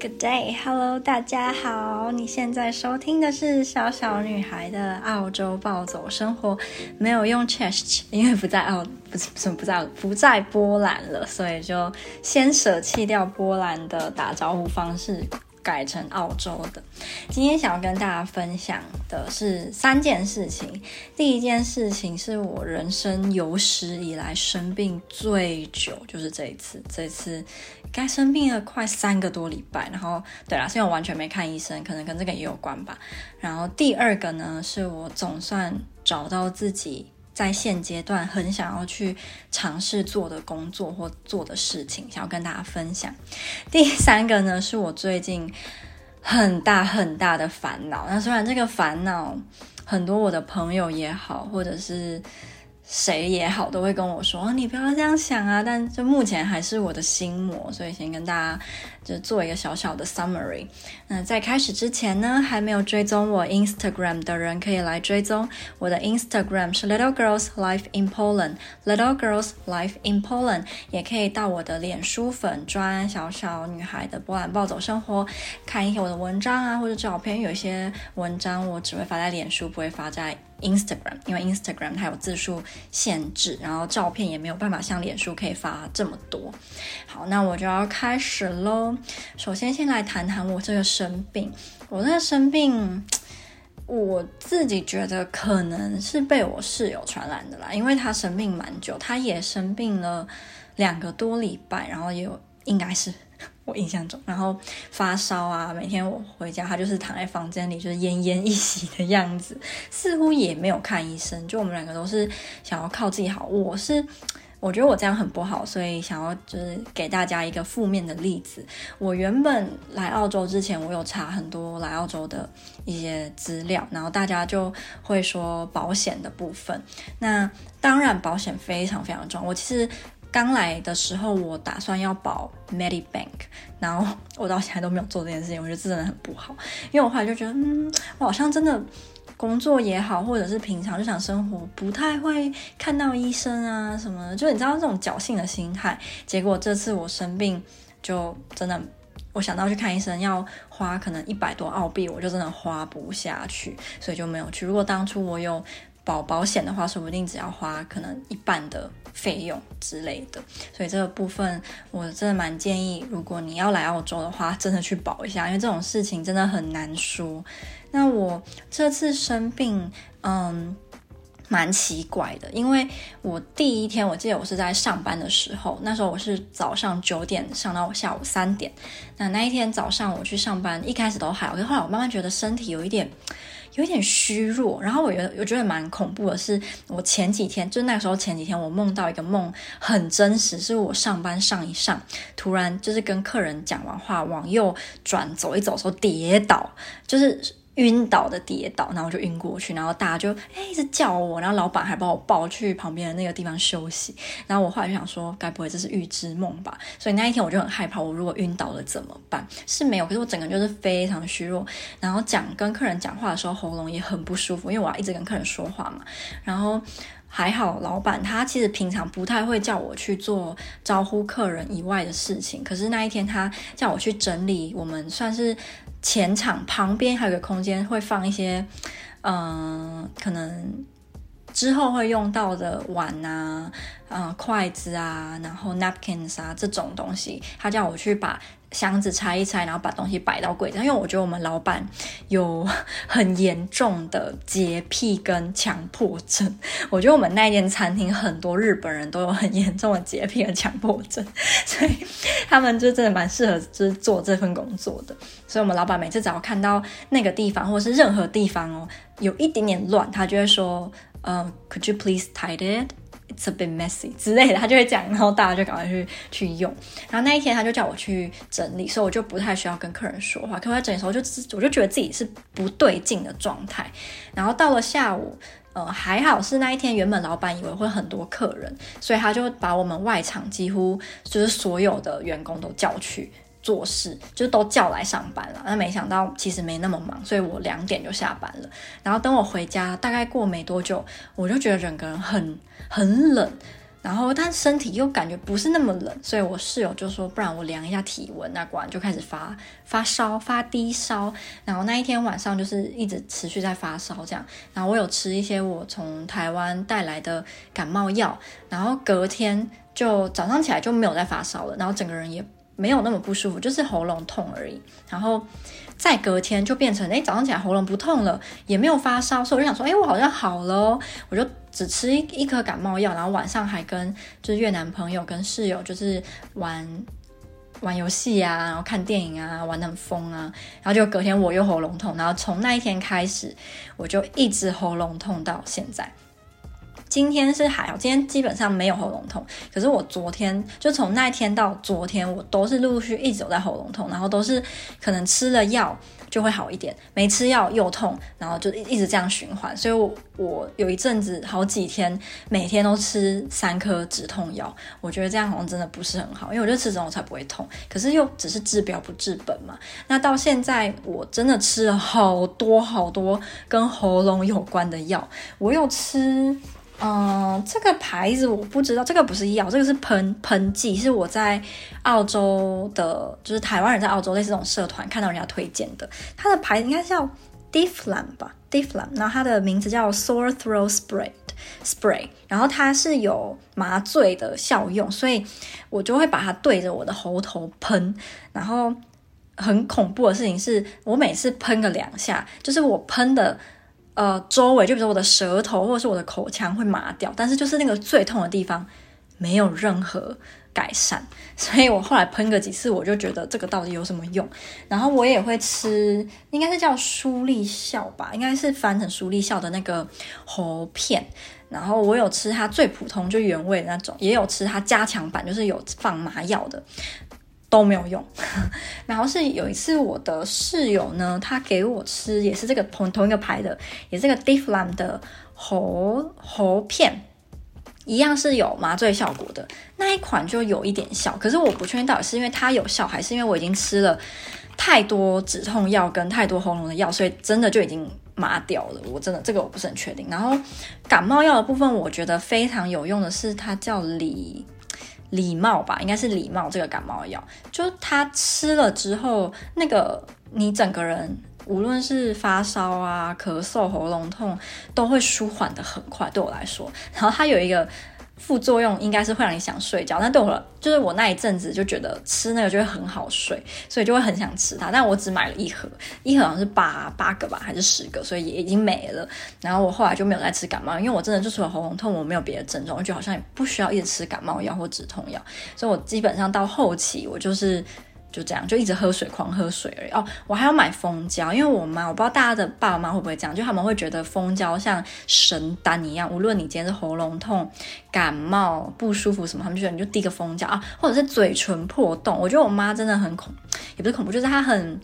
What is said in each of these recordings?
Good day, hello，大家好。你现在收听的是小小女孩的澳洲暴走生活，没有用 Chest，因为不在澳，不是不不在不在波兰了，所以就先舍弃掉波兰的打招呼方式。改成澳洲的。今天想要跟大家分享的是三件事情。第一件事情是我人生有史以来生病最久，就是这一次。这次该生病了快三个多礼拜。然后，对啦，现在我完全没看医生，可能跟这个也有关吧。然后第二个呢，是我总算找到自己。在现阶段很想要去尝试做的工作或做的事情，想要跟大家分享。第三个呢，是我最近很大很大的烦恼。那虽然这个烦恼很多我的朋友也好，或者是。谁也好，都会跟我说，你不要这样想啊。但就目前还是我的心魔，所以先跟大家就做一个小小的 summary。那在开始之前呢，还没有追踪我 Instagram 的人可以来追踪我的 Instagram 是 Little Girls Life in Poland Little Girls Life in Poland，也可以到我的脸书粉专小小女孩的波兰暴走生活看一些我的文章啊，或者照片。有些文章我只会发在脸书，不会发在。Instagram，因为 Instagram 它有字数限制，然后照片也没有办法像脸书可以发这么多。好，那我就要开始喽。首先，先来谈谈我这个生病。我这个生病，我自己觉得可能是被我室友传染的啦，因为他生病蛮久，他也生病了两个多礼拜，然后也有应该是。我印象中，然后发烧啊，每天我回家，他就是躺在房间里，就是奄奄一息的样子，似乎也没有看医生。就我们两个都是想要靠自己好。我是我觉得我这样很不好，所以想要就是给大家一个负面的例子。我原本来澳洲之前，我有查很多来澳洲的一些资料，然后大家就会说保险的部分。那当然，保险非常非常重要。我其实。刚来的时候，我打算要保 Medibank，然后我到现在都没有做这件事情，我觉得这真的很不好。因为我后来就觉得，嗯，我好像真的工作也好，或者是平常日常生活不太会看到医生啊什么的，就你知道这种侥幸的心态。结果这次我生病，就真的我想到去看医生要花可能一百多澳币，我就真的花不下去，所以就没有去。如果当初我有保保险的话，说不定只要花可能一半的费用之类的，所以这个部分我真的蛮建议，如果你要来澳洲的话，真的去保一下，因为这种事情真的很难说。那我这次生病，嗯，蛮奇怪的，因为我第一天我记得我是在上班的时候，那时候我是早上九点上到下午三点，那那一天早上我去上班，一开始都还好，后来我慢慢觉得身体有一点。有一点虚弱，然后我觉得我觉得蛮恐怖的是，我前几天就那时候前几天我梦到一个梦很真实，是我上班上一上，突然就是跟客人讲完话往右转走一走的时候跌倒，就是。晕倒的跌倒，然后就晕过去，然后大家就哎一直叫我，然后老板还把我抱去旁边的那个地方休息。然后我后来就想说，该不会这是预知梦吧？所以那一天我就很害怕，我如果晕倒了怎么办？是没有，可是我整个人就是非常虚弱，然后讲跟客人讲话的时候喉咙也很不舒服，因为我要一直跟客人说话嘛。然后还好，老板他其实平常不太会叫我去做招呼客人以外的事情，可是那一天他叫我去整理我们算是。前场旁边还有个空间，会放一些，嗯、可能之后会用到的碗啊、呃、筷子啊，然后 napkins 啊这种东西，他叫我去把箱子拆一拆，然后把东西摆到柜子。因为我觉得我们老板有很严重的洁癖跟强迫症。我觉得我们那间餐厅很多日本人都有很严重的洁癖和强迫症，所以他们就真的蛮适合就是做这份工作的。所以我们老板每次只要看到那个地方或者是任何地方哦，有一点点乱，他就会说，呃，Could you please tidy it? It's a bit messy 之类的，他就会讲，然后大家就赶快去去用。然后那一天他就叫我去整理，所以我就不太需要跟客人说话。可我在整理的时候，就我就觉得自己是不对劲的状态。然后到了下午，呃，还好是那一天，原本老板以为会很多客人，所以他就把我们外场几乎就是所有的员工都叫去。做事就都叫来上班了，那没想到其实没那么忙，所以我两点就下班了。然后等我回家，大概过没多久，我就觉得整个人很很冷，然后但身体又感觉不是那么冷，所以我室友就说，不然我量一下体温，那果然就开始发发烧，发低烧，然后那一天晚上就是一直持续在发烧这样，然后我有吃一些我从台湾带来的感冒药，然后隔天就早上起来就没有再发烧了，然后整个人也没有那么不舒服，就是喉咙痛而已，然后。再隔天就变成，哎，早上起来喉咙不痛了，也没有发烧，所以我就想说，哎，我好像好了，我就只吃一一颗感冒药，然后晚上还跟就是越南朋友跟室友就是玩玩游戏啊，然后看电影啊，玩得很疯啊，然后就隔天我又喉咙痛，然后从那一天开始，我就一直喉咙痛到现在。今天是还好，今天基本上没有喉咙痛。可是我昨天就从那天到昨天，我都是陆陆续续一直有在喉咙痛，然后都是可能吃了药就会好一点，没吃药又痛，然后就一直这样循环。所以我，我有一阵子好几天每天都吃三颗止痛药，我觉得这样好像真的不是很好，因为我觉得吃这种才不会痛。可是又只是治标不治本嘛。那到现在我真的吃了好多好多跟喉咙有关的药，我又吃。嗯，这个牌子我不知道，这个不是药，这个是喷喷剂，是我在澳洲的，就是台湾人在澳洲类似这种社团看到人家推荐的。它的牌子应该叫 Difflam 吧，Difflam，然后它的名字叫 Sore Throat Spray Spray，然后它是有麻醉的效用，所以我就会把它对着我的喉头喷。然后很恐怖的事情是我每次喷个两下，就是我喷的。呃，周围就比如说我的舌头或者是我的口腔会麻掉，但是就是那个最痛的地方没有任何改善，所以我后来喷个几次，我就觉得这个到底有什么用？然后我也会吃，应该是叫舒立笑吧，应该是翻成舒立笑的那个喉片，然后我有吃它最普通就原味那种，也有吃它加强版，就是有放麻药的。都没有用，然后是有一次我的室友呢，他给我吃也是这个同同一个牌的，也是这个 Difflam 的喉喉片，一样是有麻醉效果的那一款就有一点效，可是我不确定到底是因为它有效，还是因为我已经吃了太多止痛药跟太多喉咙的药，所以真的就已经麻掉了。我真的这个我不是很确定。然后感冒药的部分，我觉得非常有用的是它叫李。礼貌吧，应该是礼貌这个感冒药，就他吃了之后，那个你整个人无论是发烧啊、咳嗽、喉咙痛，都会舒缓的很快。对我来说，然后它有一个。副作用应该是会让你想睡觉，但对我就是我那一阵子就觉得吃那个就会很好睡，所以就会很想吃它。但我只买了一盒，一盒好像是八八个吧，还是十个，所以也已经没了。然后我后来就没有再吃感冒，因为我真的就除了喉咙痛，我没有别的症状，我觉得好像也不需要一直吃感冒药或止痛药，所以我基本上到后期我就是。就这样，就一直喝水，狂喝水而已。哦，我还要买蜂胶，因为我妈，我不知道大家的爸爸妈妈会不会这样，就他们会觉得蜂胶像神丹一样，无论你今天是喉咙痛、感冒不舒服什么，他们就觉得你就滴个蜂胶啊，或者是嘴唇破洞。我觉得我妈真的很恐，也不是恐怖，就是她很。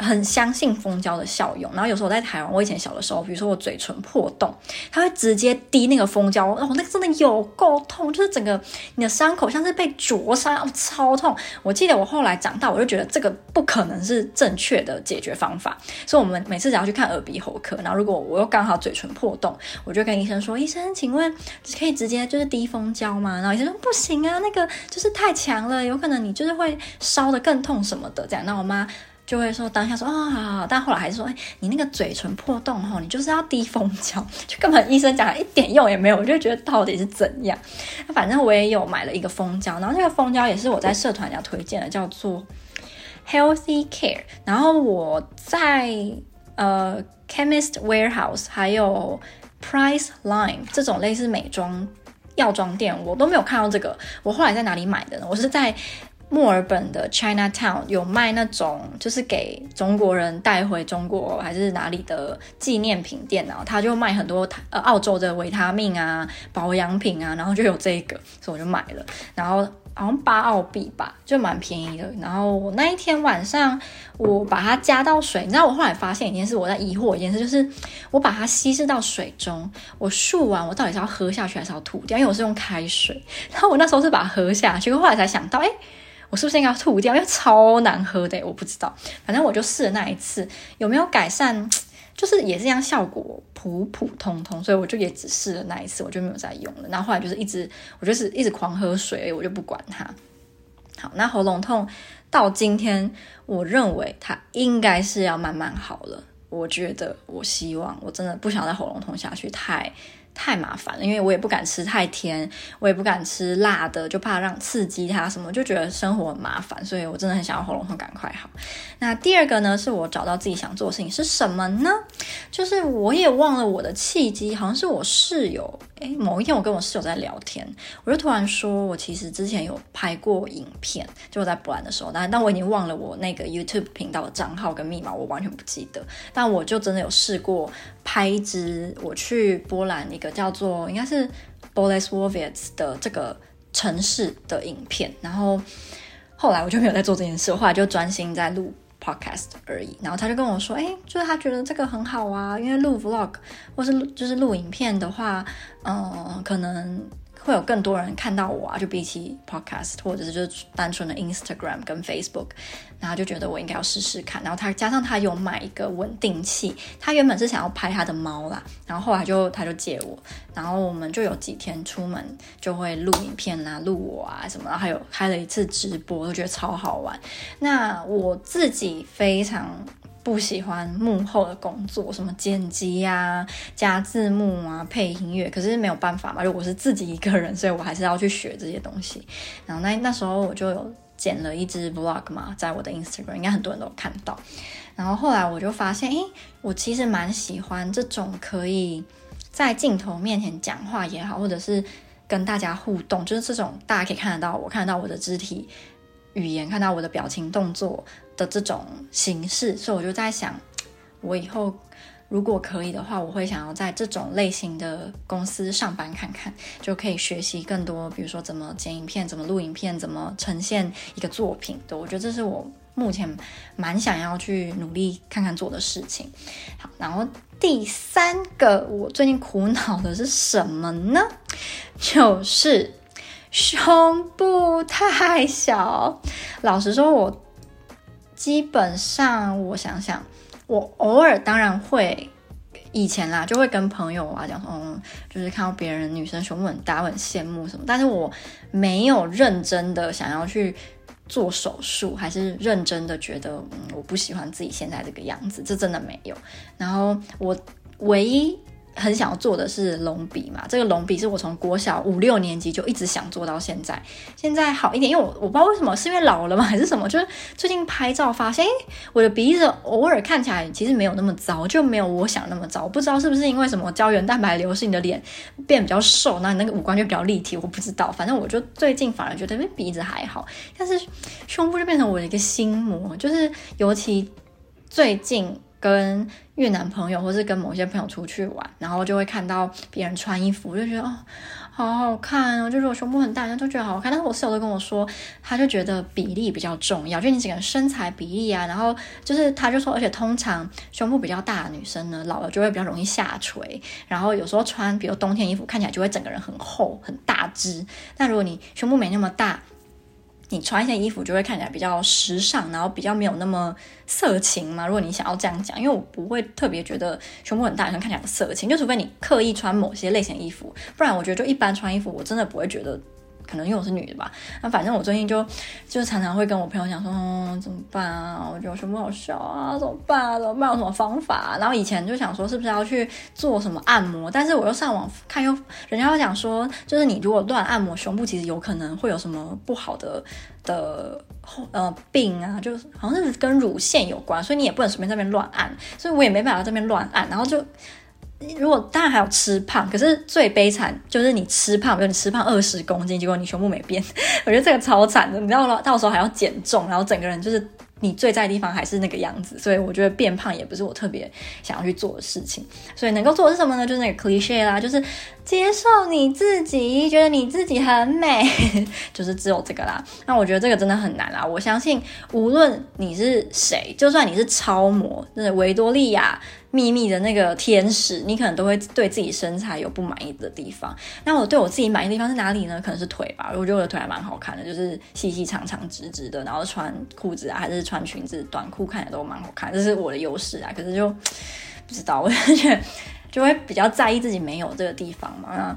很相信蜂胶的效用，然后有时候我在台湾，我以前小的时候，比如说我嘴唇破洞，他会直接滴那个蜂胶，哦，那个真的有够痛，就是整个你的伤口像是被灼伤，哦，超痛。我记得我后来长大，我就觉得这个不可能是正确的解决方法，所以我们每次只要去看耳鼻喉科，然后如果我又刚好嘴唇破洞，我就跟医生说：“医生，请问可以直接就是滴蜂胶吗？”然后医生说：“不行啊，那个就是太强了，有可能你就是会烧得更痛什么的。”这样，那我妈。就会说当下说啊、哦，好好，但后来还是说，哎，你那个嘴唇破洞吼，你就是要滴蜂胶，就根本医生讲一点用也没有，我就觉得到底是怎样？反正我也有买了一个蜂胶，然后那个蜂胶也是我在社团家推荐的，叫做 Healthy Care。然后我在呃 Chemist Warehouse 还有 Priceline 这种类似美妆药妆店，我都没有看到这个。我后来在哪里买的呢？我是在。墨尔本的 Chinatown 有卖那种，就是给中国人带回中国还是哪里的纪念品店啊，他就卖很多呃澳洲的维他命啊、保养品啊，然后就有这个，所以我就买了，然后好像八澳币吧，就蛮便宜的。然后我那一天晚上我把它加到水，你知道我后来发现一件事，我在疑惑一件事，就是我把它稀释到水中，我漱完我到底是要喝下去还是要吐掉？因为我是用开水，然后我那时候是把它喝下去，后来才想到，哎。我是不是应该要吐掉？因为超难喝的，我不知道。反正我就试了那一次，有没有改善？就是也是这样，效果普普通通，所以我就也只试了那一次，我就没有再用了。然后后来就是一直，我就是一直狂喝水，我就不管它。好，那喉咙痛到今天，我认为它应该是要慢慢好了。我觉得，我希望，我真的不想再喉咙痛下去，太。太麻烦了，因为我也不敢吃太甜，我也不敢吃辣的，就怕让刺激它什么，就觉得生活很麻烦，所以我真的很想要喉咙痛赶快好。那第二个呢，是我找到自己想做的事情是什么呢？就是我也忘了我的契机，好像是我室友，诶，某一天我跟我室友在聊天，我就突然说我其实之前有拍过影片，就我在波兰的时候，但但我已经忘了我那个 YouTube 频道的账号跟密码，我完全不记得，但我就真的有试过。拍一支我去波兰一个叫做应该是 bolis wawits 的这个城市的影片，然后后来我就没有在做这件事，后来就专心在录 podcast 而已。然后他就跟我说，哎，就是他觉得这个很好啊，因为录 vlog 或是就是录影片的话，嗯，可能。会有更多人看到我啊，就比起 podcast 或者是就是单纯的 Instagram 跟 Facebook，然后就觉得我应该要试试看。然后他加上他有买一个稳定器，他原本是想要拍他的猫啦，然后后来就他就借我，然后我们就有几天出门就会录影片啊，录我啊什么，然后还有开了一次直播，我觉得超好玩。那我自己非常。不喜欢幕后的工作，什么剪辑啊、加字幕啊、配音乐，可是没有办法嘛。如果是自己一个人，所以我还是要去学这些东西。然后那那时候我就有剪了一支 vlog 嘛，在我的 Instagram，应该很多人都有看到。然后后来我就发现，诶，我其实蛮喜欢这种可以在镜头面前讲话也好，或者是跟大家互动，就是这种大家可以看得到我，看得到我的肢体语言，看到我的表情动作的这种形式，所以我就在想，我以后如果可以的话，我会想要在这种类型的公司上班看看，就可以学习更多，比如说怎么剪影片、怎么录影片、怎么呈现一个作品的。我觉得这是我目前蛮想要去努力看看做的事情。好，然后第三个我最近苦恼的是什么呢？就是胸部太小。老实说，我。基本上，我想想，我偶尔当然会，以前啦就会跟朋友啊讲说，嗯，就是看到别人女生胸部很大，会很羡慕什么，但是我没有认真的想要去做手术，还是认真的觉得，嗯，我不喜欢自己现在这个样子，这真的没有。然后我唯一。很想要做的是隆鼻嘛，这个隆鼻是我从国小五六年级就一直想做到现在，现在好一点，因为我我不知道为什么，是因为老了吗，还是什么？就是最近拍照发现，诶，我的鼻子偶尔看起来其实没有那么糟，就没有我想那么糟。不知道是不是因为什么胶原蛋白流失，你的脸变比较瘦，那你那个五官就比较立体。我不知道，反正我就最近反而觉得，鼻子还好，但是胸部就变成我的一个心魔，就是尤其最近。跟越南朋友，或是跟某些朋友出去玩，然后就会看到别人穿衣服，就觉得哦，好好看哦，就是我胸部很大，人家都觉得好好看。但是我室友都跟我说，他就觉得比例比较重要，就你整个身材比例啊，然后就是他就说，而且通常胸部比较大的女生呢，老了就会比较容易下垂，然后有时候穿，比如冬天衣服，看起来就会整个人很厚很大只。但如果你胸部没那么大，你穿一些衣服就会看起来比较时尚，然后比较没有那么色情嘛。如果你想要这样讲，因为我不会特别觉得胸部很大，看起来很色情，就除非你刻意穿某些类型衣服，不然我觉得就一般穿衣服，我真的不会觉得。可能因为我是女的吧，那反正我最近就就常常会跟我朋友讲说，嗯，怎么办啊？我觉得我胸部好小啊，怎么办啊？怎么办？有什么方法？然后以前就想说是不是要去做什么按摩，但是我又上网看，又人家又讲说，就是你如果乱按摩胸部，其实有可能会有什么不好的的呃病啊，就是好像是跟乳腺有关，所以你也不能随便在那边乱按，所以我也没办法这边乱按，然后就。如果当然还有吃胖，可是最悲惨就是你吃胖，比如你吃胖二十公斤，结果你胸部没变，我觉得这个超惨的。你知道到时候还要减重，然后整个人就是你最在的地方还是那个样子，所以我觉得变胖也不是我特别想要去做的事情。所以能够做的是什么呢？就是那个 cliché 啦，就是接受你自己，觉得你自己很美，就是只有这个啦。那我觉得这个真的很难啦。我相信无论你是谁，就算你是超模，就是维多利亚。秘密的那个天使，你可能都会对自己身材有不满意的地方。那我对我自己满意的地方是哪里呢？可能是腿吧。我觉得我的腿还蛮好看的，就是细细长长直直的，然后穿裤子啊，还是穿裙子短裤，看起来都蛮好看，这是我的优势啊。可是就不知道，我就觉得就会比较在意自己没有这个地方嘛。那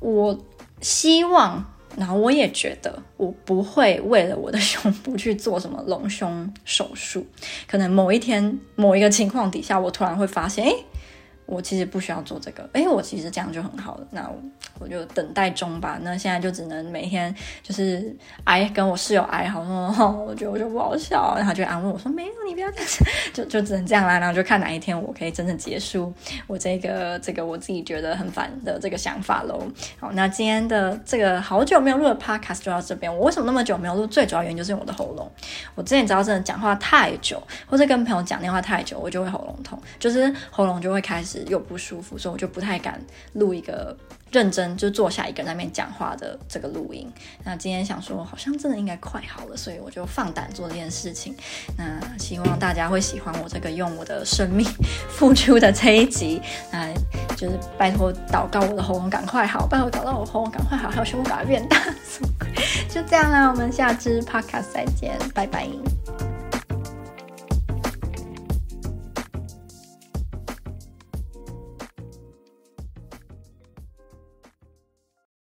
我希望，然后我也觉得我不会为了我的胸部去做什么隆胸手术。可能某一天某一个情况底下，我突然会发现，哎。我其实不需要做这个，诶，我其实这样就很好了。那我，我就等待中吧。那现在就只能每天就是哀跟我室友哀嚎说，我觉得我就不好笑，然后就安慰我说，没有，你不要这样，就就只能这样啦。然后就看哪一天我可以真正结束我这个这个我自己觉得很烦的这个想法喽。好，那今天的这个好久没有录的 podcast 就到这边。我为什么那么久没有录？最主要原因就是我的喉咙。我之前只要真的讲话太久，或者跟朋友讲电话太久，我就会喉咙痛，就是喉咙就会开始。又不舒服，所以我就不太敢录一个认真就坐下一个人在那边讲话的这个录音。那今天想说，好像真的应该快好了，所以我就放胆做这件事情。那希望大家会喜欢我这个用我的生命 付出的这一集。那就是拜托祷告我的喉咙赶快好，拜托祷告我喉咙赶快好，还有胸部赶快变大。就这样啦，我们下支 podcast 再见，拜拜。